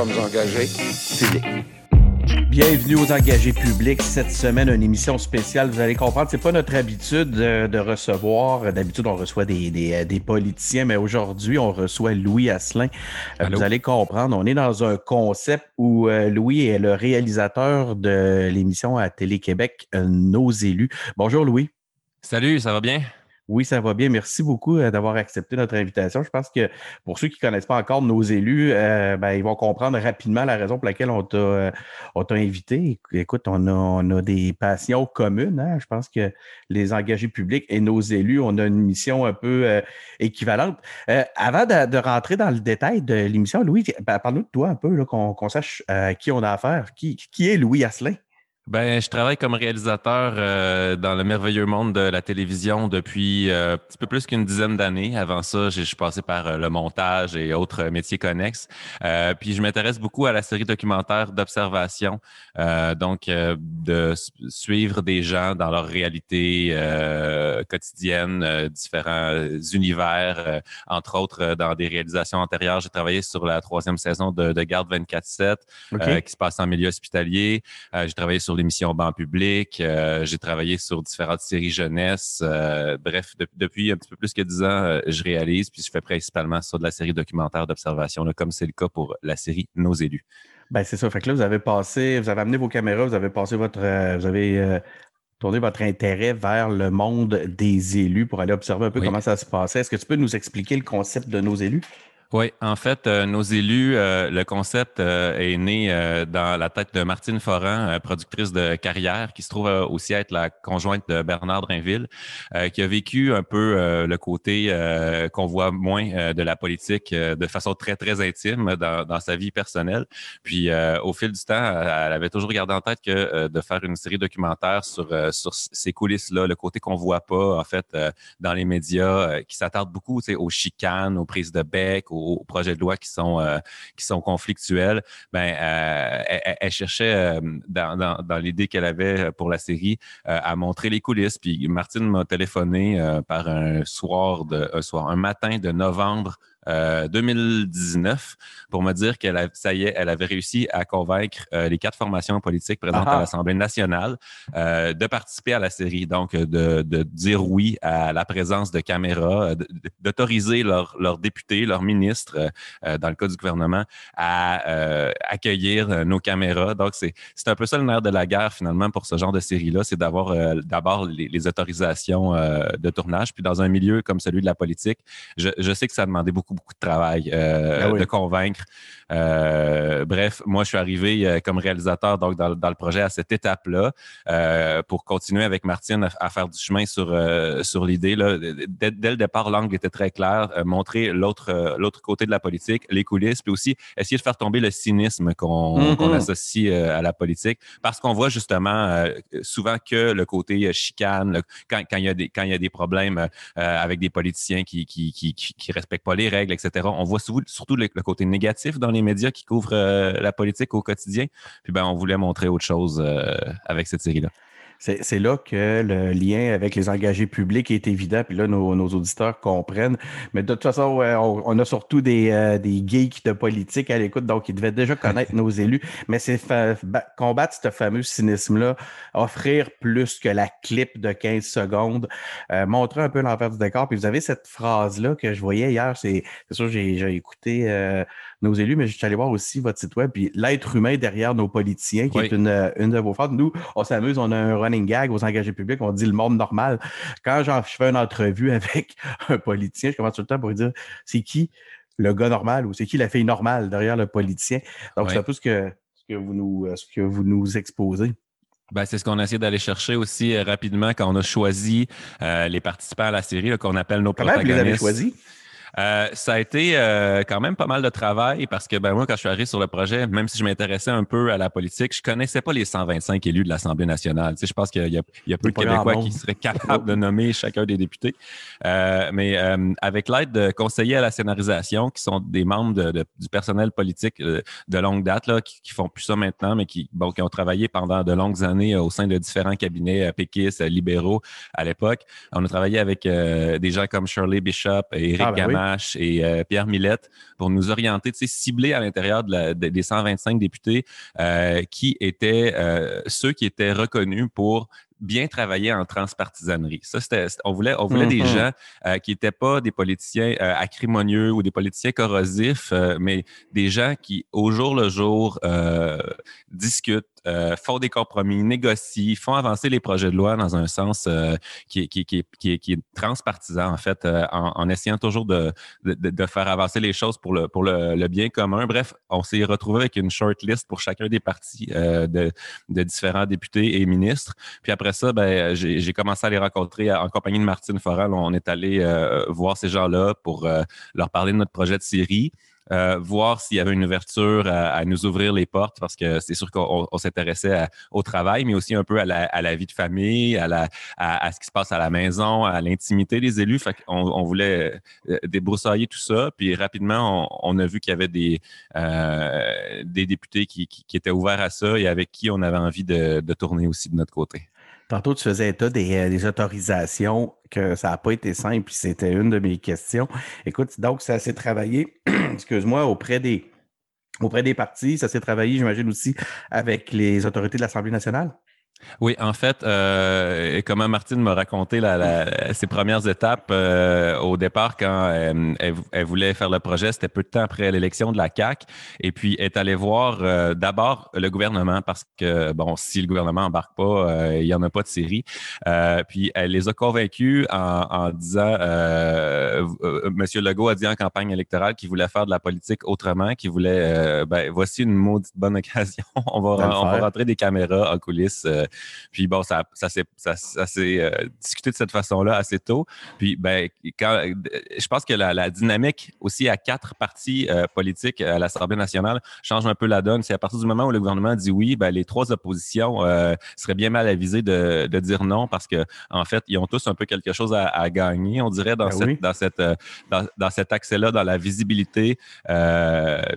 sommes engagés publics. Bienvenue aux engagés publics. Cette semaine, une émission spéciale. Vous allez comprendre, c'est pas notre habitude de, recevoir. D'habitude, on reçoit des, des, politiciens, mais aujourd'hui, on reçoit Louis Asselin. Euh, vous allez comprendre, on est dans un concept où euh, Louis est le réalisateur de l'émission à Télé-Québec, euh, Nos élus. Bonjour Louis. Salut, ça va bien? Oui, ça va bien. Merci beaucoup euh, d'avoir accepté notre invitation. Je pense que pour ceux qui ne connaissent pas encore nos élus, euh, ben, ils vont comprendre rapidement la raison pour laquelle on t'a euh, invité. Écoute, on a, des passions communes. Hein. Je pense que les engagés publics et nos élus, on a une mission un peu équivalente. avant de, rentrer dans le détail de l'émission, Louis, ben, parle-nous de toi un peu, qu'on sache à qui on a affaire. Qui, qui est Louis Asselin? Ben, je travaille comme réalisateur euh, dans le merveilleux monde de la télévision depuis euh, un petit peu plus qu'une dizaine d'années. Avant ça, je suis passé par euh, le montage et autres métiers connexes. puis je m'intéresse beaucoup à la série documentaire d'observation, donc de suivre des gens dans leur réalité quotidienne, différents univers, entre autres dans des réalisations antérieures. J'ai travaillé sur la troisième saison de, de Garde 24-7 qui se passe en milieu hospitalier. j'ai travaillé sur l'émission Banc public. Euh, j'ai travaillé sur différentes séries jeunesse. Euh, bref, depuis un petit peu plus que dix ans, euh, je réalise, puis je fais principalement sur de la série documentaire d'observation, comme c'est le cas pour la série Nos élus. Ben c'est ça. Fait que là, vous avez passé, vous avez amené vos caméras, vous avez passé votre, vous avez tourné votre intérêt vers le monde des élus pour aller observer un peu comment ça se passait. Est-ce que tu peux nous expliquer le concept de nos élus? Oui, en fait, euh, nos élus, euh, le concept euh, est né dans la tête de Martine Foran, productrice de carrière, qui se trouve aussi être la conjointe de Bernard Drinville, qui a vécu un peu le côté qu'on voit moins de la politique de façon très, très intime dans, dans sa vie personnelle. Puis, au fil du temps, elle avait toujours gardé en tête que de faire une série documentaire sur, sur ces coulisses-là, le côté qu'on voit pas, en fait, dans les médias, qui s'attarde beaucoup aux chicanes, aux prises de bec, aux, projets de loi qui sont, euh, qui sont conflictuels, ben, euh, elle, cherchait, euh, dans, dans, dans l'idée qu'elle avait pour la série, à montrer les coulisses. Puis Martine m'a téléphoné par un soir, de, un soir, un matin de novembre 2019 euh, pour me dire qu'elle ça y est, elle avait réussi à convaincre euh, les quatre formations politiques présentes à l'Assemblée nationale euh, de participer à la série, donc de, de, dire oui à la présence de caméras, d'autoriser leurs leur députés, leurs ministres, dans le cas du gouvernement, à accueillir nos caméras. Donc, c'est un peu ça le nerf de la guerre finalement pour ce genre de série-là, c'est d'avoir d'abord les, les, autorisations de tournage, puis dans un milieu comme celui de la politique, je, je sais que ça a demandé beaucoup beaucoup, de travail euh, ah de convaincre. Euh, bref, moi, je suis arrivé euh, comme réalisateur donc dans, le projet à cette étape-là pour continuer avec Martine à, faire du chemin sur, sur l'idée. Dès, dès, le départ, l'angle était très clair, montrer l'autre l'autre côté de la politique, les coulisses, puis aussi essayer de faire tomber le cynisme qu'on mm-hmm. associe à la politique, parce qu'on voit justement souvent que le côté chicane, quand, quand, il y a des, quand il y a des problèmes avec des politiciens qui qui, qui, qui respectent pas les règles, etc. On voit surtout le, côté négatif dans les médias qui couvrent euh, la politique au quotidien. Puis ben, on voulait montrer autre chose euh, avec cette série-là. C'est là que le lien avec les engagés publics est évident, puis là, nos, auditeurs comprennent. Mais de toute façon, on, a surtout des, euh, des, geeks de politique à l'écoute, donc ils devaient déjà connaître nos élus. Mais c'est combattre ce fameux cynisme-là, offrir plus que la clip de 15 secondes, euh, montrer un peu l'envers du décor. Puis vous avez cette phrase-là que je voyais hier, c'est sûr, j'ai écouté euh, nos élus, mais je suis allé voir aussi votre site web, puis l'être humain derrière nos politiciens, qui est une, une de vos forces. Nous, on s'amuse, on a un running gag aux engagés publics, on dit le monde normal. Quand je fais une entrevue avec un politicien, je commence tout le temps pour dire c'est qui le gars normal ou c'est qui la fille normale derrière le politicien? Donc, c'est un peu ce que, ce que, vous nous, ce que vous nous exposez. Ben, c'est ce qu'on a essayé d'aller chercher aussi euh, rapidement quand on a choisi euh, les participants à la série, qu'on appelle nos Comment protagonistes. vous les avez choisis? Euh, ça a été euh, quand même pas mal de travail parce que ben moi, quand je suis arrivé sur le projet, même si je m'intéressais un peu à la politique, je connaissais pas les 125 élus de l'Assemblée nationale. Tu sais, je pense qu'il y, y, a peu de Québécois qui seraient capables de nommer chacun des députés. Euh, mais avec l'aide de conseillers à la scénarisation, qui sont des membres de, de, du personnel politique de longue date, là, qui, qui, font plus ça maintenant, mais qui, bon, qui ont travaillé pendant de longues années au sein de différents cabinets péquistes, libéraux à l'époque. On a travaillé avec des gens comme Shirley Bishop et Eric ah, ben Gamache et Pierre Millette pour nous orienter, cibler à l'intérieur de des 125 députés qui étaient ceux qui étaient reconnus pour bien travailler en transpartisanerie. Ça, c'était, on voulait, on voulait des mm-hmm. gens euh, qui n'étaient pas des politiciens euh, acrimonieux ou des politiciens corrosifs, euh, mais des gens qui, au jour le jour, discutent, euh, font des compromis, négocient, font avancer les projets de loi dans un sens euh, qui, est transpartisan, en fait, euh, en, essayant toujours de, faire avancer les choses pour le, bien commun. Bref, on s'est retrouvé avec une short list pour chacun des partis de, différents députés et ministres. Puis après ça, ben, j'ai commencé à les rencontrer en compagnie de Martine Foral. On est allé voir ces gens-là pour leur parler de notre projet de série. Euh, voir s'il y avait une ouverture à, nous ouvrir les portes parce que c'est sûr qu'on s'intéressait au travail, mais aussi un peu à la, vie de famille, à, ce qui se passe à la maison, à l'intimité des élus. On, voulait euh, débroussailler tout ça. Puis rapidement, on, a vu qu'il y avait des, euh, des députés qui, étaient ouverts à ça et avec qui on avait envie de tourner aussi de notre côté. Tantôt, tu faisais état des, euh, autorisations, que ça n'a pas été simple, c'était une de mes questions. Écoute, donc, ça s'est travaillé, excuse-moi, auprès des, auprès des partis, ça s'est travaillé, j'imagine, aussi avec les autorités de l'Assemblée nationale? Oui, en fait, euh, comment Martine m'a raconté la, ses premières étapes euh, au départ quand euh, elle, voulait faire le projet, c'était peu de temps après l'élection de la CAC, et puis est allée voir euh, d'abord le gouvernement parce que bon, si le gouvernement embarque pas, il y en a pas de série. puis elle les a convaincus en, en disant, Monsieur Legault a dit en campagne électorale qu'il voulait faire de la politique autrement, qu'il voulait, ben voici une maudite bonne occasion, on va, on va rentrer des caméras en coulisses puis bon, ça, ça s'est ça, euh, discuté de cette façon-là assez tôt. Puis ben, quand, je pense que la, dynamique aussi à quatre partis euh, politiques à l'Assemblée nationale change un peu la donne. C'est à partir du moment où le gouvernement dit oui, ben, les trois oppositions euh, seraient bien mal avisées de, de, dire non parce que en fait, ils ont tous un peu quelque chose à, gagner, on dirait, dans, ben cette, dans, cette, dans, dans, cet accès-là, dans la visibilité.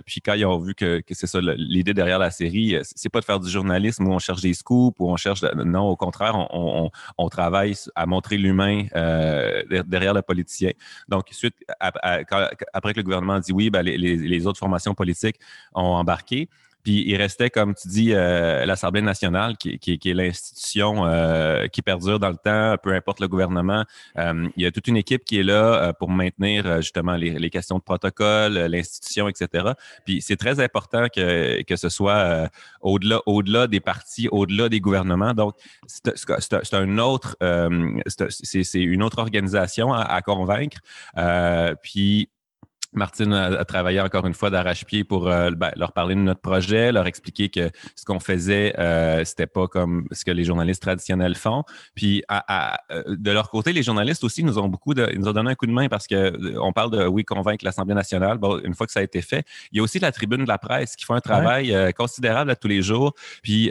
puis quand ils ont vu que, que c'est ça, l'idée derrière la série, c'est pas de faire du journalisme où on cherche des scoops, où on non, au contraire, on, travaille à montrer l'humain euh, derrière le politicien. Donc, suite, après que le gouvernement a dit oui, ben, les, autres formations politiques ont embarqué. Puis il restait, comme tu dis, euh, l'Assemblée nationale, qui, est l'institution euh, qui perdure dans le temps, peu importe le gouvernement. Euh, il y a toute une équipe qui est là pour maintenir justement les, questions de protocole, l'institution, etc. Puis c'est très important que, que ce soit au-delà au-delà des partis, au-delà des gouvernements. Donc, c'est un autre, c'est une autre organisation à, à convaincre. puis Martine a, travaillé encore une fois d'arrache-pied pour euh, ben, leur parler de notre projet, leur expliquer que ce qu'on faisait, euh, c'était pas comme ce que les journalistes traditionnels font. Puis à, euh, de leur côté, les journalistes aussi nous ont beaucoup de, nous ont donné un coup de main parce que euh, on parle de oui convaincre l'Assemblée nationale. Bon, une fois que ça a été fait, il y a aussi la tribune de la presse qui fait un travail considérable à tous les jours. Puis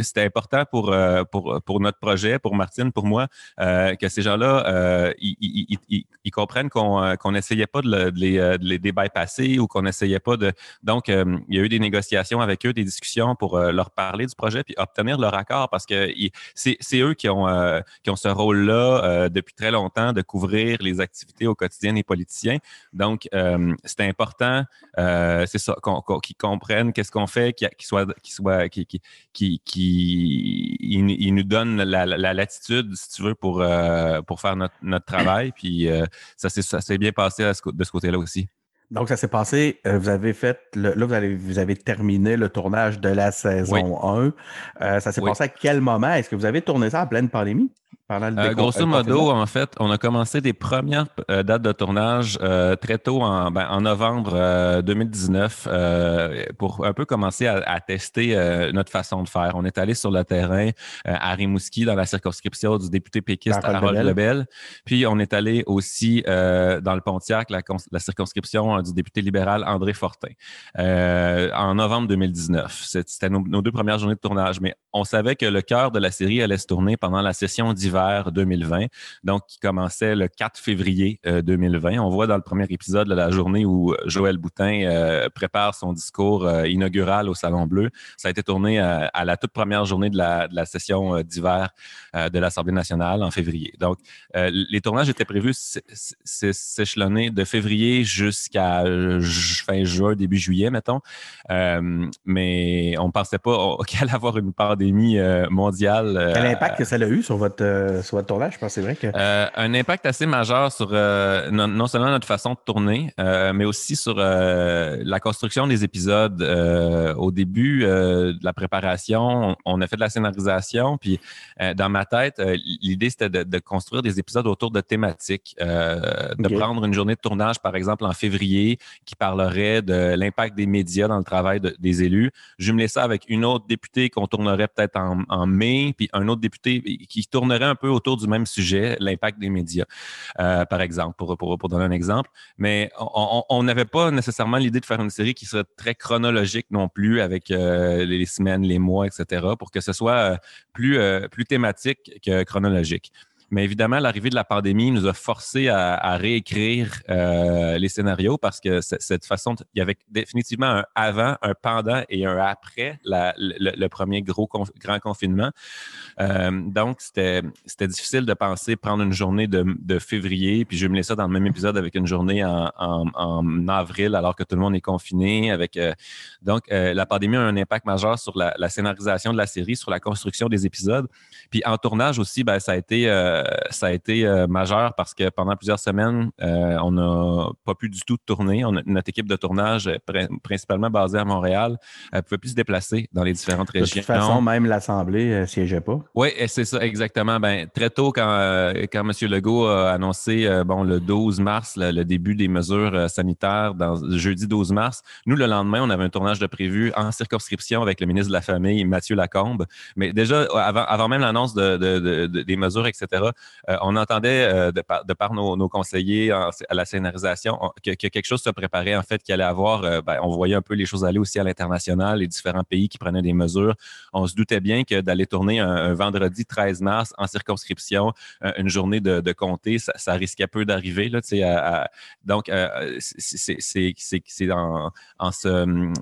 c'était important pour, pour pour notre projet, pour Martine, pour moi, que ces gens-là ils, ils, comprennent qu'on qu'on n'essayait pas de de les, bypasser ou qu'on n'essayait pas de. Donc, euh, il y a eu des négociations avec eux, des discussions pour euh, leur parler du projet puis obtenir leur accord parce que c'est eux qui ont, qui ont ce rôle-là depuis très longtemps de couvrir les activités au quotidien des politiciens. Donc, c'est important, c'est ça, qu'ils comprennent qu'est-ce qu'on fait, qu'ils soient, soient, qui, qui, ils, nous donnent la, latitude, si tu veux, pour, pour faire notre, notre travail. Puis ça s'est bien passé à ce, de ce côté-là aussi. Donc, ça s'est passé, euh, vous avez fait, là, vous avez, vous avez terminé le tournage de la saison 1. Euh, ça s'est passé à quel moment? Est-ce que vous avez tourné ça en pleine pandémie? Euh, grosso modo, en fait, on a commencé des premières euh, dates de tournage euh, très tôt en, ben, en novembre 2019 pour un peu commencer à, tester notre façon de faire. On est allé sur le terrain à Rimouski dans la circonscription du député péquiste Harold Lebel. Puis on est allé aussi dans le Pontiac, la, la circonscription du député libéral André Fortin en novembre 2019. C'était nos, nos, deux premières journées de tournage, mais on savait que le cœur de la série allait se tourner pendant la session d'hiver d'hiver 2020, donc qui commençait le 4 février 2020. On voit dans le premier épisode la journée où Joël Boutin prépare son discours inaugural au Salon Bleu. Ça a été tourné à, la toute première journée de la, session d'hiver de l'Assemblée nationale en février. Donc, les tournages étaient prévus s'échelonner de février jusqu'à fin juin, début juillet, mettons. mais on ne pensait pas qu'il allait avoir une pandémie mondiale. Quel impact que ça a eu sur votre, sur votre tournage? Je pense c'est vrai que. un impact assez majeur sur non, seulement notre façon de tourner, mais aussi sur la construction des épisodes. au début de la préparation, on a fait de la scénarisation, puis dans ma tête, l'idée c'était de, construire des épisodes autour de thématiques, de prendre une journée de tournage, par exemple, en février, qui parlerait de l'impact des médias dans le travail des élus. Jumeler ça avec une autre députée qu'on tournerait peut-être en, mai, puis un autre député qui tournerait un peu autour du même sujet, l'impact des médias, euh, par exemple, pour, pour, donner un exemple. Mais on n'avait pas nécessairement l'idée de faire une série qui serait très chronologique non plus, avec euh, les semaines, les mois, etc., pour que ce soit euh, plus, plus thématique que chronologique. Mais évidemment, l'arrivée de la pandémie nous a forcé à, réécrire euh, les scénarios parce que cette façon, il y avait définitivement un avant, un pendant et un après le, premier gros grand confinement. Euh, donc, c'était difficile de penser prendre une journée de, février, puis je me ça dans le même épisode avec une journée en, avril alors que tout le monde est confiné. Avec, euh, donc, la pandémie a un impact majeur sur la, scénarisation de la série, sur la construction des épisodes. Puis en tournage aussi, ben, ça a été ça a été euh, majeur parce que pendant plusieurs semaines, euh, on n'a pas pu du tout tourner. notre équipe de tournage, principalement basée à Montréal, ne pouvait plus se déplacer dans les différentes régions. De toute façon, même l'Assemblée ne siégeait pas. Oui, c'est ça, exactement. Ben, très tôt, quand, quand M. Legault a annoncé bon, le 12 mars le, début des mesures sanitaires, dans, jeudi 12 mars, nous, le lendemain, on avait un tournage de prévu en circonscription avec le ministre de la Famille, Mathieu Lacombe. Mais déjà, avant, avant même l'annonce de, des mesures, etc., euh, on entendait euh, de par, nos, conseillers à la scénarisation que, quelque chose se préparait, en fait, qu'il allait avoir. Euh, ben, on voyait un peu les choses aller aussi à l'international, les différents pays qui prenaient des mesures. On se doutait bien que d'aller tourner un, vendredi 13 mars en circonscription, une journée de, comté, ça, risquait peu d'arriver. donc, c'est en, en se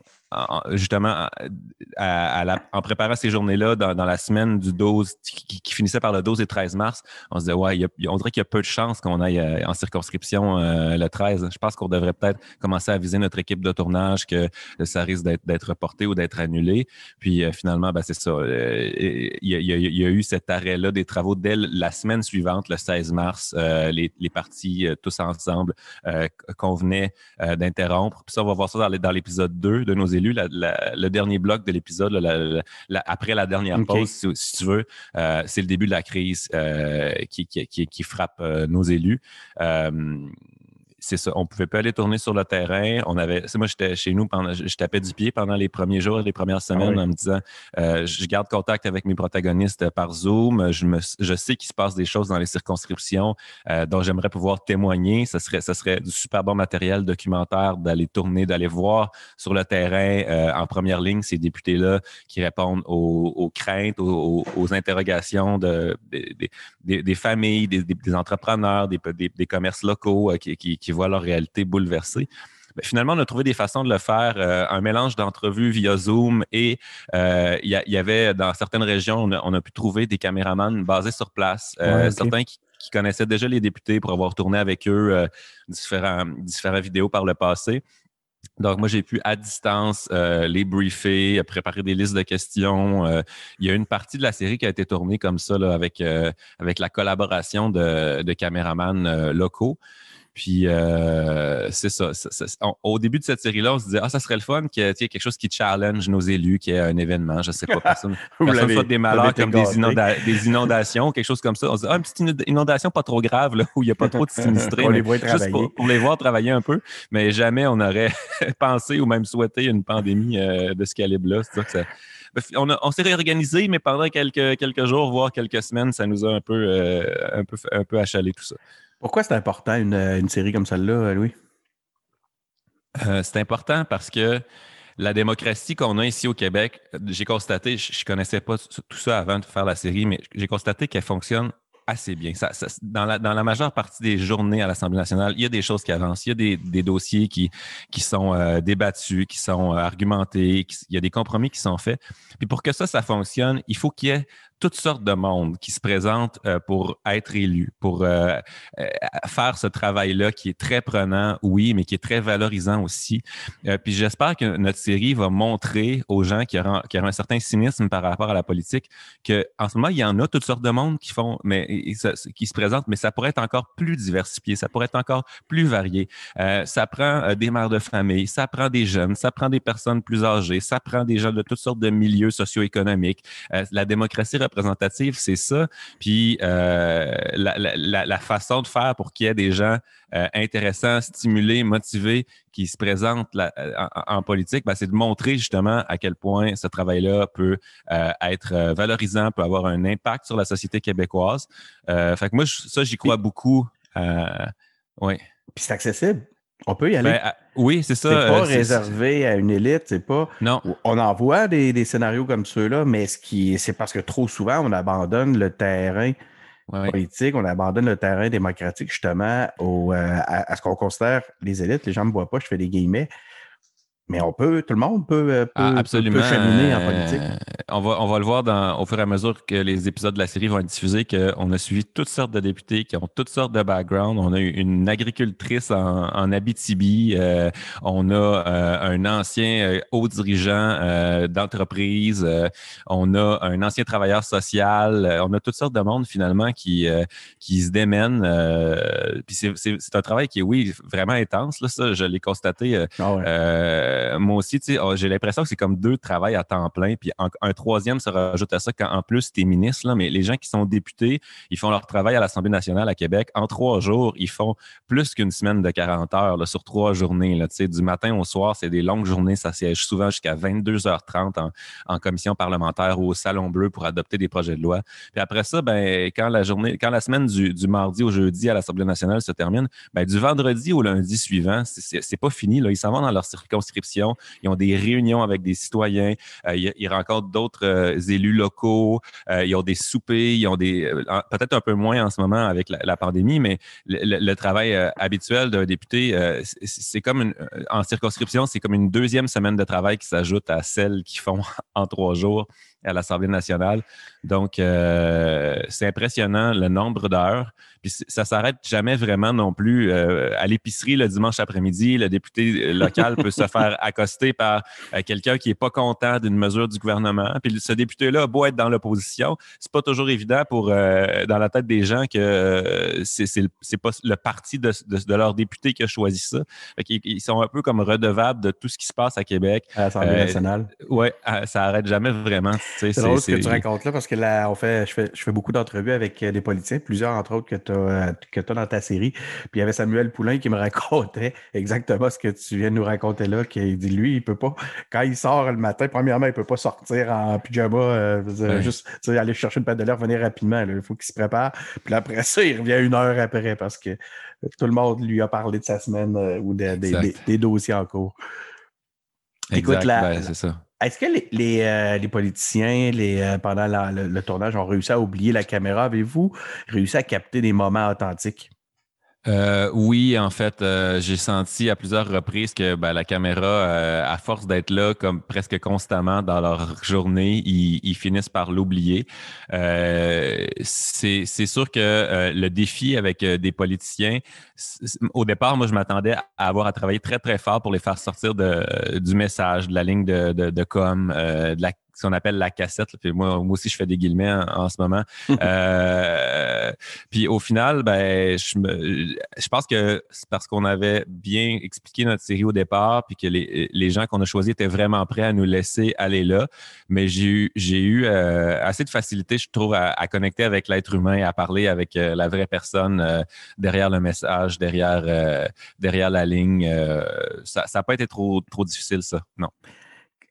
justement, en préparant ces journées-là, dans, la semaine du 12, qui, finissait par le 12 et 13 mars, on se disait, ouais, on dirait qu'il y a peu de chances qu'on aille euh, en circonscription euh, le 13. Je pense qu'on devrait peut-être commencer à viser notre équipe de tournage, que ça risque d'être reporté ou d'être annulé. Puis euh, finalement, ben, c'est ça. Il y, a, eu cet arrêt-là des travaux dès la semaine suivante, le 16 mars. les, partis, tous ensemble, convenaient d'interrompre. Puis ça, on va voir ça dans l'épisode 2 de nos élus le dernier bloc de l'épisode, après la dernière pause, si, tu veux, euh, c'est le début de la crise euh, qui, qui, frappe euh, nos élus c'est ça. On pouvait pas aller tourner sur le terrain. On avait, moi, j'étais chez nous pendant, je, tapais du pied pendant les premiers jours, les premières ah semaines en me disant, euh, je garde contact avec mes protagonistes par Zoom. Je, me, je sais qu'il se passe des choses dans les circonscriptions euh, dont j'aimerais pouvoir témoigner. Ce serait, serait du super bon matériel documentaire d'aller tourner, d'aller voir sur le terrain euh, en première ligne ces députés-là qui répondent aux, craintes, aux, interrogations de, des, familles, des, entrepreneurs, des, commerces locaux qui, qui voient leur réalité bouleversée. Ben, finalement, on a trouvé des façons de le faire, euh, un mélange d'entrevues via Zoom et euh, il y, avait dans certaines régions, on a, pu trouver des caméramans basés sur place, euh, certains qui, connaissaient déjà les députés pour avoir tourné avec eux différents, différentes vidéos par le passé. Donc, moi, j'ai pu à distance les briefer, préparer des listes de questions. il y a une partie de la série qui a été tournée comme ça, avec, avec la collaboration de, de caméramans locaux. Puis euh, c'est ça. au début de cette série-là, on se disait Ah, ça serait le fun qu'il y ait quelque chose qui challenge nos élus, qu'il y ait un événement, je ne sais pas, personne, personne des malheurs comme des, inondations, quelque chose comme ça. On se dit Ah, une petite inondation pas trop grave, là, où il n'y a pas trop de sinistrés. les juste pour, les voir travailler un peu, mais jamais on aurait pensé ou même souhaité une pandémie euh, de ce calibre-là. Ben, on, on s'est réorganisé, mais pendant quelques, quelques jours, voire quelques semaines, ça nous a un peu, euh, un peu, un peu achalé tout ça. Pourquoi c'est important une, série comme celle-là, Louis? Euh, c'est important parce que la démocratie qu'on a ici au Québec, j'ai constaté, je ne connaissais pas tout ça avant de faire la série, mais j'ai constaté qu'elle fonctionne assez bien. Dans, la, dans, la, majeure partie des journées à l'Assemblée nationale, il y a des choses qui avancent. Il y a des, dossiers qui, sont euh, débattus, qui sont euh, argumentés. il y a des compromis qui sont faits. Puis pour que ça, ça fonctionne, il faut qu'il y ait toutes sortes de monde qui se présentent euh, pour être élu, pour euh, euh, faire ce travail-là qui est très prenant, oui, mais qui est très valorisant aussi. puis j'espère que notre série va montrer aux gens qui auront, un certain cynisme par rapport à la politique qu'en ce moment, il y en a toutes sortes de monde qui font, mais qui se présentent, mais ça pourrait être encore plus diversifié, ça pourrait être encore plus varié. ça prend des mères de famille, ça prend des jeunes, ça prend des personnes plus âgées, ça prend des gens de toutes sortes de milieux socio-économiques. la démocratie représentative, c'est ça. Puis euh, la, façon de faire pour qu'il y ait des gens euh, intéressants, stimulés, motivés qui se présentent euh, en, politique, ben, c'est de montrer justement à quel point ce travail-là peut être valorisant, peut avoir un impact sur la société québécoise. fait que moi, ça, j'y crois beaucoup. oui. Puis c'est accessible. On peut y aller. Ben, oui, c'est ça. C'est pas euh, réservé à une élite, c'est pas. Non. On en voit des, scénarios comme ceux-là, mais ce qui c'est parce que trop souvent, on abandonne le terrain politique, on abandonne le terrain démocratique justement au, euh, à, ce qu'on considère les élites. Les gens ne me voient pas, je fais des guillemets. Mais on peut, tout le monde peut, euh, ah, absolument. cheminer en politique. Euh, on, va, on va le voir dans, au fur et à mesure que les épisodes de la série vont être diffusés, qu'on a suivi toutes sortes de députés qui ont toutes sortes de backgrounds. On a eu une agricultrice en, en Abitibi, euh, on a un ancien haut dirigeant d'entreprise, on a un ancien travailleur social, on a toutes sortes de monde finalement qui, qui se démènent. puis c'est un travail qui est, oui, vraiment intense. Là, ça, je l'ai constaté. Ah euh, moi aussi, oh, j'ai l'impression que c'est comme deux travails à temps plein, puis un troisième se rajoute à ça quand en plus tu es ministre. Mais les gens qui sont députés, ils font leur travail à l'Assemblée nationale à Québec. En trois jours, ils font plus qu'une semaine de 40 heures sur trois journées. Là, du matin au soir, c'est des longues journées. Ça siège souvent jusqu'à 22h30 en, commission parlementaire ou au Salon Bleu pour adopter des projets de loi. Puis après ça, ben, quand la semaine du, du mardi au jeudi à l'Assemblée nationale se termine, ben, du vendredi au lundi suivant, c'est pas fini. Là. Ils s'en vont dans leur circonscription ils ont des réunions avec des citoyens, euh, ils, rencontrent d'autres euh, élus locaux, euh, ils ont des soupers, ils ont des peut-être un peu moins en ce moment avec la, pandémie, mais le, travail habituel d'un député, c'est comme en circonscription, c'est comme une deuxième semaine de travail qui s'ajoute à celle qu'ils font en trois jours à l'Assemblée nationale. Donc, euh, c'est impressionnant le nombre d'heures. Puis ça s'arrête jamais vraiment non plus. Euh, à l'épicerie le dimanche après-midi, le député local peut se faire accoster par euh, quelqu'un qui est pas content d'une mesure du gouvernement. Puis ce député-là beau être dans l'opposition, c'est pas toujours évident pour dans la tête des gens que c'est c'est pas le parti de, de, leur député qui a choisi ça. Fait ils, sont un peu comme redevables de tout ce qui se passe à Québec. À l'Assemblée nationale. Oui, ça arrête jamais vraiment. C'est drôle ce que tu racontes là parce que là, on fait, je, fais, je fais beaucoup d'entrevues avec euh, des politiciens, plusieurs entre autres que tu as, euh, as, dans ta série. Puis il y avait Samuel Poulain qui me racontait exactement ce que tu viens de nous raconter là, qui dit lui, il peut pas, quand il sort le matin, premièrement, il peut pas sortir en pyjama, euh, juste aller chercher une patte de l'air, venir rapidement. Il faut qu'il se prépare. Puis après ça, il revient une heure après parce que tout le monde lui a parlé de sa semaine ou des, dossiers en cours. Écoute, là, ben, c'est ça. Est-ce que les, euh, politiciens, les, euh, pendant le, tournage, ont réussi à oublier la caméra? Avez-vous réussi à capter des moments authentiques? Euh, oui, en fait, euh, j'ai senti à plusieurs reprises que ben, la caméra, euh, à force d'être là comme presque constamment dans leur journée, ils, finissent par l'oublier. c'est sûr que le défi avec des politiciens, au départ, moi, je m'attendais à avoir à travailler très, très fort pour les faire sortir de, du message, de la ligne de, de, de com, de la ce qu'on appelle la cassette. Puis moi, moi aussi, je fais des guillemets en, ce moment. euh, puis au final, ben, je, me, je pense que c'est parce qu'on avait bien expliqué notre série au départ, puis que les, les gens qu'on a choisis étaient vraiment prêts à nous laisser aller là. Mais j'ai eu, j'ai eu euh, assez de facilité, je trouve, à, connecter avec l'être humain, à parler avec euh, la vraie personne derrière le message, derrière, derrière la ligne. ça n'a pas été trop, trop difficile, ça. Non.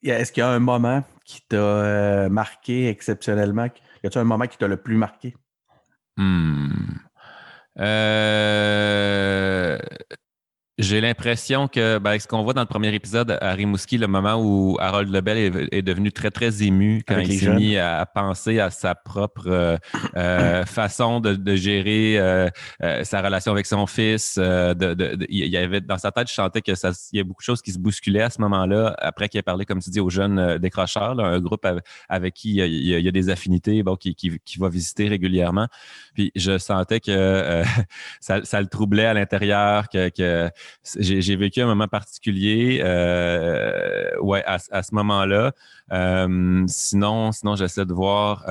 Est-ce qu'il y a un moment qui t'a euh, marqué exceptionnellement? Y a-t-il un moment qui t'a le plus marqué? Hmm. Euh, J'ai l'impression que ben, ce qu'on voit dans le premier épisode à Rimouski, le moment où Harold Lebel est, est devenu très, très ému quand Avec il s'est mis à penser à sa propre euh, euh, façon de, de gérer euh, euh, sa relation avec son fils. euh, de, de- il y avait dans sa tête, je sentais que ça, il y a beaucoup de choses qui se bousculaient à ce moment-là. Après qu'il ait parlé, comme tu dis, aux jeunes décrocheurs, là, un groupe avec, avec qui il y, a, il y des affinités, bon, qui, qui, qui va visiter régulièrement. Puis je sentais que euh, ça, ça le troublait à l'intérieur, que, que j'ai vécu un moment particulier euh, ouais, à, à ce moment-là. Euh, sinon, sinon j'essaie de voir.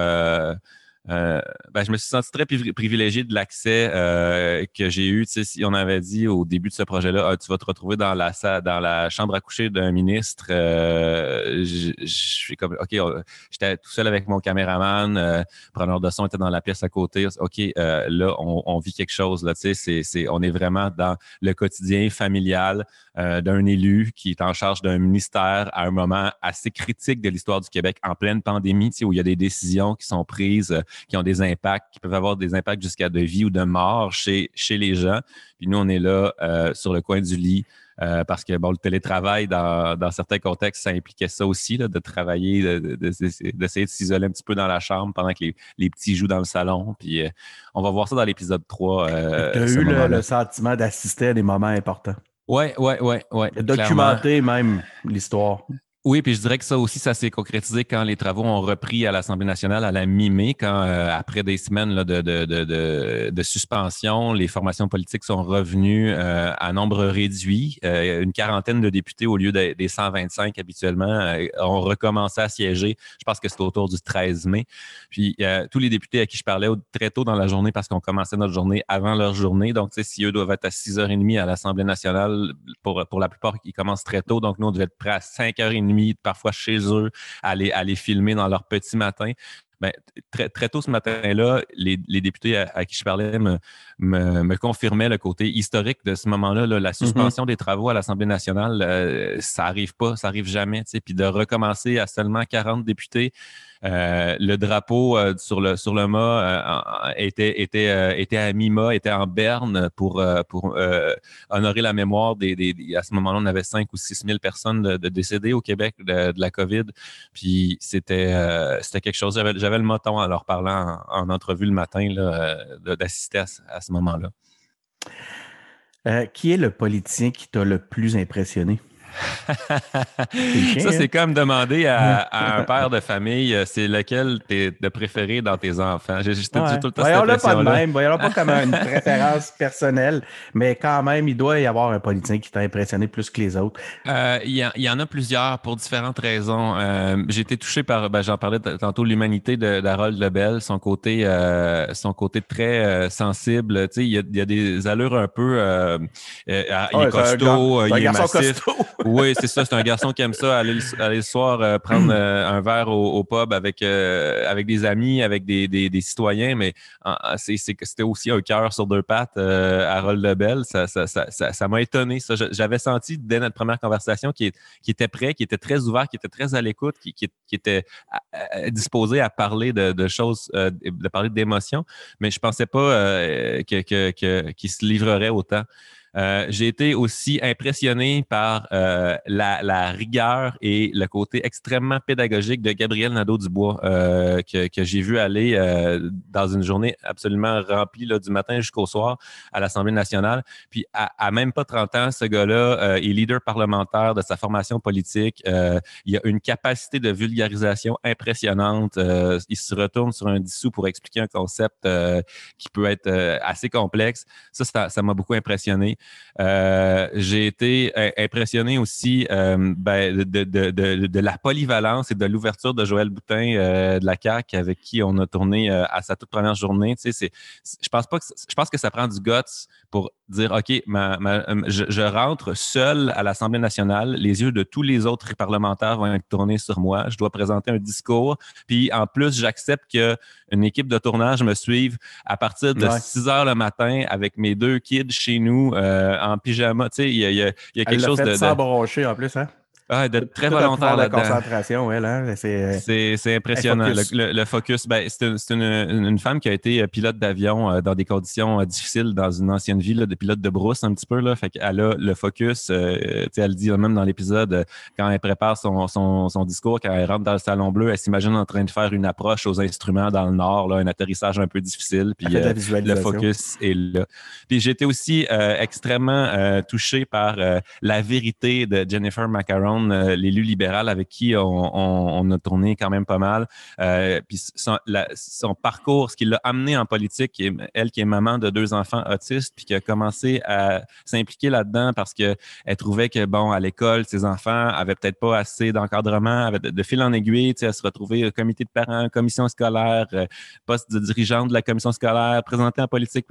Euh, euh, ben, je me suis senti très privi- privilégié de l'accès euh, que j'ai eu. Tu sais, si on avait dit au début de ce projet-là, Ah, tu vas te retrouver dans la salle- dans la chambre à coucher d'un ministre. euh, je suis comme, ok, j'étais tout seul avec mon caméraman, euh, preneur de son était dans la pièce à côté. Ok, euh, là, on, on vit quelque chose. Là, tu sais, c'est, c'est, on est vraiment dans le quotidien familial euh, d'un élu qui est en charge d'un ministère à un moment assez critique de l'histoire du Québec, en pleine pandémie, tu sais, où il y a des décisions qui sont prises, euh, qui ont des impacts, qui peuvent avoir des impacts jusqu'à de vie ou de mort chez, chez les gens. Puis nous, on est là euh, sur le coin du lit. euh, parce que bon, le télétravail, dans, dans certains contextes, ça impliquait ça aussi, là, de travailler, de- de- de- d'essayer de, s'isoler un petit peu dans la chambre pendant que les, les petits jouent dans le salon. Puis euh, on va voir ça dans l'épisode 3. euh, tu as eu le, sentiment d'assister à des moments importants. Ouais, ouais, ouais, ouais. De clairement. documenter même l'histoire. Oui, puis je dirais que ça aussi, ça s'est concrétisé quand les travaux ont repris à l'Assemblée nationale à la mi-mai, quand euh, après des semaines de, de, de, de, suspension, les formations politiques sont revenues euh, à nombre réduit. Euh, une quarantaine de députés au lieu des des 125 habituellement euh, ont recommencé à siéger. Je pense que c'était autour du 13 mai. Puis euh, tous les députés à qui je parlais très tôt dans la journée, parce qu'on commençait notre journée avant leur journée. Donc, si eux doivent être à 6h30 à l'Assemblée nationale, pour, pour la plupart, ils commencent très tôt. Donc, nous, on devait être prêts à 5h30, parfois chez eux, à les, à les filmer dans leur petit matin. Ben, très, très tôt ce matin-là, les, les députés à, à qui je parlais me, me, me confirmaient le côté historique de ce moment-là. là. la suspension des travaux à l'Assemblée nationale, euh, ça arrive pas, ça arrive jamais. Puis de recommencer à seulement 40 députés, euh, le drapeau euh, sur le sur le mât euh, était était était à mi-mât, était en berne pour pour honorer la mémoire des, des- à ce moment-là on avait 5 ou 6 000 personnes de, décédées au Québec de, la COVID. Puis c'était c'était quelque chose. J'avais le moton en leur parlant en, en entrevue le matin d'assister à, ce- moment-là. Qui est le politicien qui t'a le plus impressionné? Ça, hein? c'est comme demander à, à un père de famille, euh, c'est lequel t'es de préféré dans tes enfants. J'ai tout Ouais. tout le temps Voyons-le pas de même, voyons-le pas comme une préférence personnelle, mais quand même, il doit y avoir un politicien qui t'a impressionné plus que les autres. Euh, Il y, en- il y en a plusieurs pour différentes raisons. Euh, J'ai été touché par, ben, j'en parlais tantôt, l'humanité d'Harold Lebel, son côté, euh, son côté très sensible. Il y, a, il y a des allures un peu. il est costaud, il est massif. Oui, c'est ça. C'est un garçon qui aime ça, aller le, aller le soir euh, prendre euh, un verre au, au pub avec, euh, avec des amis, avec des, des, des citoyens, mais c'était aussi un cœur sur deux pattes, euh, Harold Lebel. Ça ça, ça, ça, ça m'a étonné. J'avais senti dès notre première conversation qu'il qu'il était prêt, qu'il était très ouvert, qu'il était très à l'écoute, qu'il qu'il- qu'il était disposé à parler de, de choses, euh, de parler d'émotions, mais je pensais pas euh, que, que, que- qu'il se livrerait autant. Euh, j'ai été aussi impressionné par euh, la, la rigueur et le côté extrêmement pédagogique de Gabriel Nadeau-Dubois euh, que, que j'ai vu aller euh, dans une journée absolument remplie là, du matin jusqu'au soir à l'Assemblée nationale. Puis à, à même pas 30 ans, ce gars-là euh, est leader parlementaire de sa formation politique. Il a une capacité de vulgarisation impressionnante. Il se retourne sur un dissous pour expliquer un concept qui peut être assez complexe. Ça ça m'a beaucoup impressionné. Euh, j'ai été euh, impressionné aussi euh, ben, de, la polyvalence et de l'ouverture de Joël Boutin de la CAQ avec qui on a tourné à sa toute première journée. Tu sais, c'est- je pense pas que je pense que ça prend du guts pour dire OK, ma, ma- euh, je, je rentre seul à l'Assemblée nationale, les yeux de tous les autres parlementaires vont être tournés sur moi. Je dois présenter un discours, puis en plus j'accepte que une équipe de tournage me suive à partir de Ouais. 6 heures le matin avec mes deux kids chez nous euh, en pyjama. Tu sais, il y a, y a- y a quelque chose fait de, sans de- en plus, hein? Ah, de très volontaire là-dedans. concentration, elle, hein? C'est. Impressionnant. Le, le- le focus, ben, c'est une, une- une femme qui a été euh, pilote d'avion euh, dans des conditions euh, difficiles dans une ancienne vie là, de pilote de brousse un petit peu. Là. Fait qu'elle a le focus. euh, elle dit euh, même dans l'épisode, euh, quand elle prépare son, son, son discours, quand elle rentre dans le salon bleu, elle s'imagine en train de faire une approche aux instruments dans le nord, là, un atterrissage un peu difficile. Puis, Elle la euh, le focus est là. Puis j'ai été aussi euh, extrêmement euh, touché par euh, la vérité de Jennifer Macaron, euh, l'élu libéral avec qui on, a tourné quand même pas mal. Euh, puis son, parcours, ce qui l'a amené en politique, elle qui est maman de deux enfants autistes, puis qui a commencé à s'impliquer là-dedans parce que elle trouvait que bon à l'école, ses enfants avaient peut-être pas assez d'encadrement, de, de fil en aiguille, tu elle se retrouvait au comité de parents, commission scolaire, euh, poste de dirigeante de la commission scolaire, présentée en politique,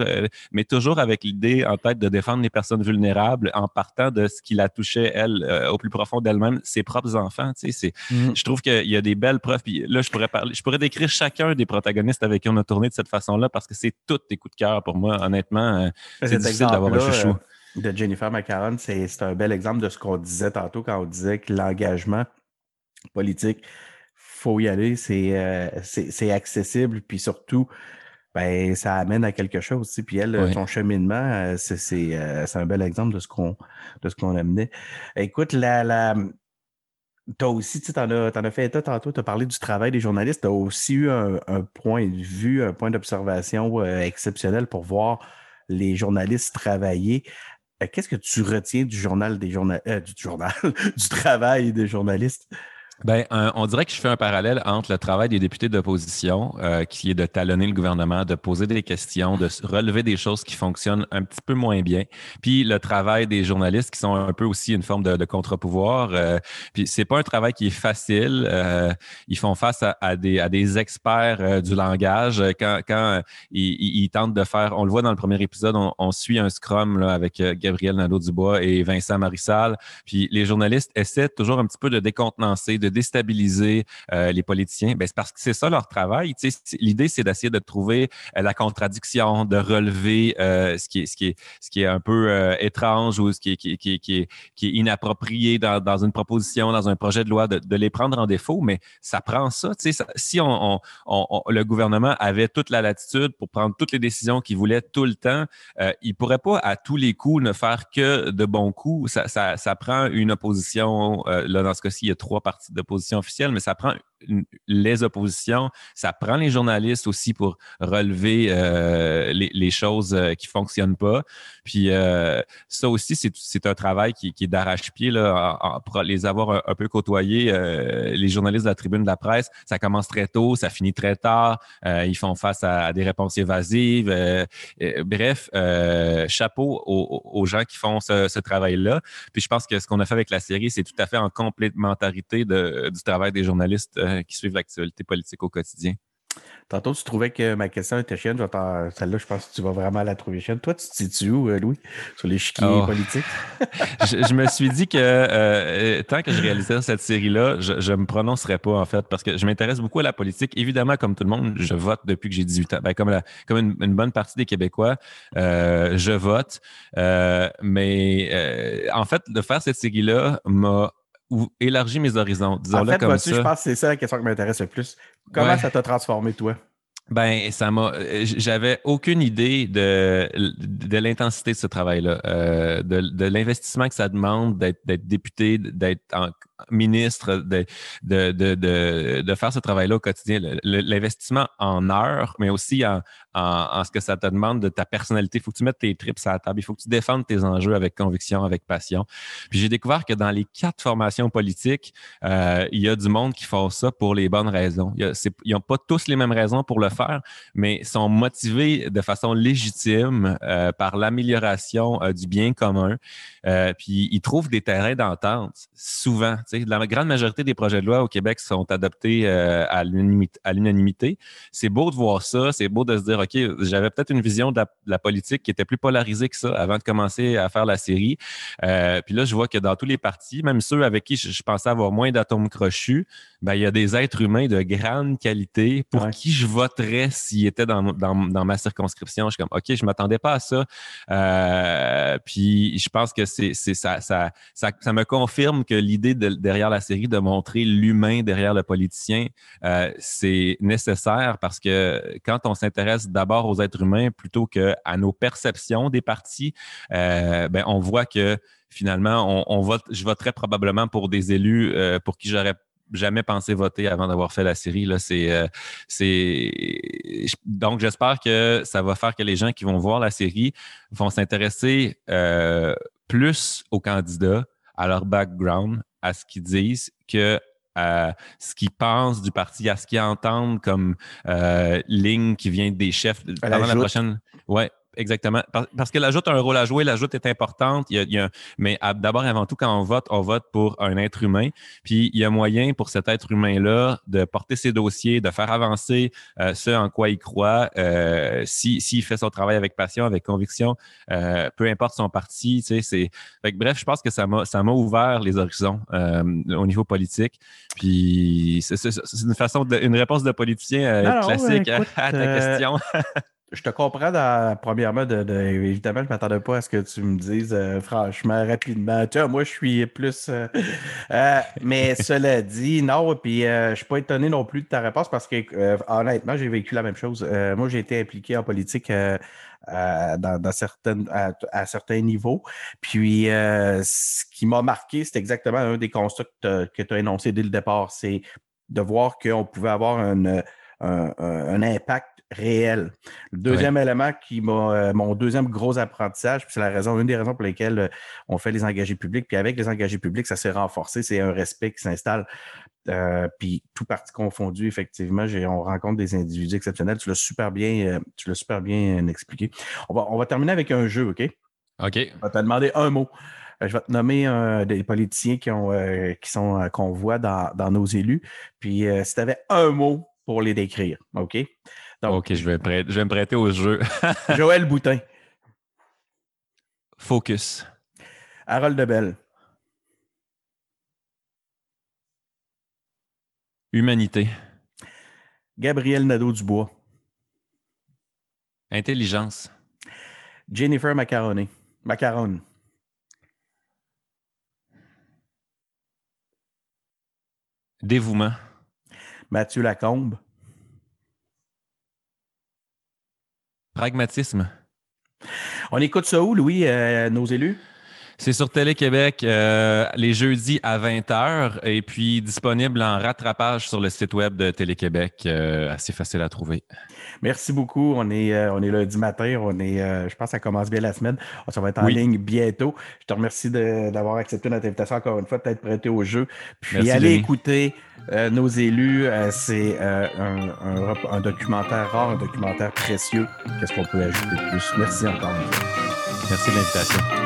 mais toujours avec l'idée en tête de défendre les personnes vulnérables en partant de ce qui la touchait, elle, au plus profond d'elle-même, ses propres enfants. Tu sais, Mhm. je trouve qu'il y a des belles preuves. Puis là, je pourrais parler, je pourrais décrire chacun des protagonistes avec qui on a tourné de cette façon-là parce que c'est tous des coups de cœur pour moi. Honnêtement, euh, c'est difficile d'avoir un chouchou. euh, de Jennifer Macaron, c'est c'est un bel exemple de ce qu'on disait tantôt quand on disait que l'engagement politique, faut y aller, c'est euh, c'est c'est accessible, puis surtout, ben, ça amène à quelque chose. tu sais. Puis elle, Oui. son cheminement, euh, c'est c'est, euh, c'est un bel exemple de ce qu'on de ce qu'on amenait. Écoute, la, la T'as aussi, tu en as, t'en as fait état tantôt, tu as parlé du travail des journalistes. Tu as aussi eu un, un point de vue, un point d'observation euh, exceptionnel pour voir les journalistes travailler. Euh, Qu'est-ce que tu retiens du journal des journalistes, du journal, du travail des journalistes? Un- on dirait que je fais un parallèle entre le travail des députés d'opposition, euh, qui est de talonner le gouvernement, de poser des questions, de relever des choses qui fonctionnent un petit peu moins bien, puis le travail des journalistes qui sont un peu aussi une forme de, contre-pouvoir. Euh, puis c'est pas un travail qui est facile. euh, ils font face à, des, à des experts euh, du langage. Euh, Quand, quand euh, ils, ils- tentent de faire, on le voit dans le premier épisode, on, on suit un scrum là, avec Gabriel Nadeau-Dubois et Vincent Marissal. Puis les journalistes essaient toujours un petit peu de décontenancer, de déstabiliser euh, les politiciens. Ben, c'est parce que c'est ça leur travail. L'idée, c'est d'essayer de trouver euh, la contradiction, de relever euh, ce, qui est, un peu étrange ou ce qui est, inapproprié dans, une proposition, dans un projet de loi, de, de les prendre en défaut. Mais ça prend ça. Si le gouvernement avait toute la latitude pour prendre toutes les décisions qu'il voulait tout le temps, il pourrait pas à tous les coups ne faire que de bons coups. Ça, ça, prend une opposition. là, dans ce cas-ci, il y a trois d'opposition officielle, mais ça prend les oppositions, ça prend les journalistes aussi pour relever euh, les, choses euh, qui fonctionnent pas. Puis euh, ça aussi, c'est un travail qui, est d'arrache-pied. pour les avoir un, peu côtoyés, les journalistes de la tribune de la presse, ça commence très tôt, ça finit très tard. Ils font face à, des réponses évasives. bref, chapeau aux, gens qui font ce, travail-là. Puis je pense que ce qu'on a fait avec la série, c'est tout à fait en complémentarité du travail des journalistes euh, qui suivent l'actualité politique au quotidien. Tantôt, tu trouvais que ma question était chienne. Celle-là, je pense que tu vas vraiment la trouver chienne. Toi, tu te situes où, euh, Louis, sur l'échiquier Oh. politique? je, je me suis dit que euh, tant que je réalisais cette série-là, je, je me prononcerais pas en fait parce que je m'intéresse beaucoup à la politique. Évidemment, comme tout le monde, je vote depuis que j'ai 18 ans. Ben, comme la, comme une, une bonne partie des Québécois, euh, je vote. Euh, mais en fait, de faire cette série-là m'a ou- élargi mes horizons. En fait, comme ça. je pense que c'est ça la question qui m'intéresse le plus. Comment Ouais. ça t'a transformé, toi? Ben, ça m'a. euh, J'avais aucune idée de, de l'intensité de ce travail-là, euh, de, de l'investissement que ça demande d'être député, d'être en ministre, de, de, de, de, faire ce travail-là au quotidien. L'investissement en heures, mais aussi en, en, ce que ça te demande de ta personnalité. Il faut que tu mettes tes tripes à la table. Il faut que tu défendes tes enjeux avec conviction, avec passion. Puis j'ai découvert que dans les quatre formations politiques, euh, il y a du monde qui font ça pour les bonnes raisons. Ils n'ont pas tous les mêmes raisons pour le faire, mais sont motivés de façon légitime euh, par l'amélioration euh, du bien commun. Puis ils trouvent des terrains d'entente souvent. La grande majorité des projets de loi au Québec sont adoptés euh, à l'unanimité-. C'est beau de voir ça, c'est beau de se dire, OK, j'avais peut-être une vision de la, de la politique qui était plus polarisée que ça avant de commencer à faire la série. Euh, puis là, je vois que dans tous les partis, même ceux avec qui je, je pensais avoir moins d'atomes crochus, ben, il y a des êtres humains de grande qualité pour Ouais. qui je voterais s'ils étaient dans, dans, dans ma circonscription. Je suis comme, OK, je m'attendais pas à ça. Euh, puis je pense que c'est, c'est ça, ça, ça, ça me confirme que l'idée de, derrière la série, de montrer l'humain derrière le politicien, euh, c'est nécessaire parce que quand on s'intéresse d'abord aux êtres humains plutôt qu'à nos perceptions des partis, euh, ben, on voit que finalement, je voterais probablement pour des élus pour qui j'aurais jamais pensé voter avant d'avoir fait la série. C'est... Donc, j'espère que ça va faire que les gens qui vont voir la série vont s'intéresser plus aux candidats, à leur background, à ce qu'ils disent, que à ce qu'ils pensent du parti, à ce qu'ils entendent comme euh, ligne qui vient des chefs. Pendant la prochaine. Ouais, exactement. Parce que l'ajoute a un rôle à jouer, l'ajoute est importante. Il y a, mais d'abord, avant tout, quand on vote, on vote pour un être humain. Puis il y a moyen pour cet être humain-là de porter ses dossiers, de faire avancer euh, ce en quoi il croit. Euh, S'il si, fait son travail avec passion, avec conviction, euh, peu importe son parti. Tu sais, c'est... bref, je pense que ça m'a, ça m'a ouvert les horizons euh, au niveau politique. Puis c'est, une façon, de, une réponse de politicien classique à, ta question. Je te comprends dans, premièrement, de, évidemment, je ne m'attendais pas à ce que tu me dises euh, franchement, rapidement. Tu vois, moi, je suis plus. Euh, euh, mais cela dit, non, puis je ne suis pas étonné non plus de ta réponse parce que honnêtement, j'ai vécu la même chose. moi, j'ai été impliqué en politique dans, certaines, à, certains niveaux. Puis ce qui m'a marqué, c'est exactement un des constats que tu as, énoncé dès le départ. C'est de voir qu'on pouvait avoir un, un impact réel. Le deuxième élément qui m'a, euh, mon deuxième gros apprentissage, c'est la raison, une des raisons pour lesquelles euh, on fait les engagés publics, puis avec les engagés publics, ça s'est renforcé, c'est un respect qui s'installe. Euh, puis tout parti confondu, effectivement, on rencontre des individus exceptionnels. Tu l'as super bien, tu l'as super bien expliqué. On va, on va terminer avec un jeu, OK? OK. Je vais te demander un mot. Je vais te nommer des politiciens qui, ont, qui sont qu'on voit dans, dans, nos élus. Puis si tu avais un mot pour les décrire, OK? OK, je vais, je vais me prêter au jeu. Joël Boutin. Focus. Harold Debelle. Humanité. Gabriel Nadeau-Dubois. Intelligence. Jennifer Macaroni. Macaron. Dévouement. Mathieu Lacombe. On écoute ça où, Louis, euh, nos élus? C'est sur Télé-Québec euh, les jeudis à 20h et puis disponible en rattrapage sur le site web de Télé-Québec. Euh, assez facile à trouver. Merci beaucoup. On est, on est lundi matin. On est, je pense que ça commence bien la semaine. Ça va être en ligne bientôt. Je te remercie d'avoir accepté notre invitation encore une fois, peut-être prêté au jeu. Puis allez écouter euh, nos élus, euh, c'est euh, un, un, documentaire rare, un documentaire précieux. Qu'est-ce qu'on peut ajouter de plus? Merci encore une fois. Merci de l'invitation.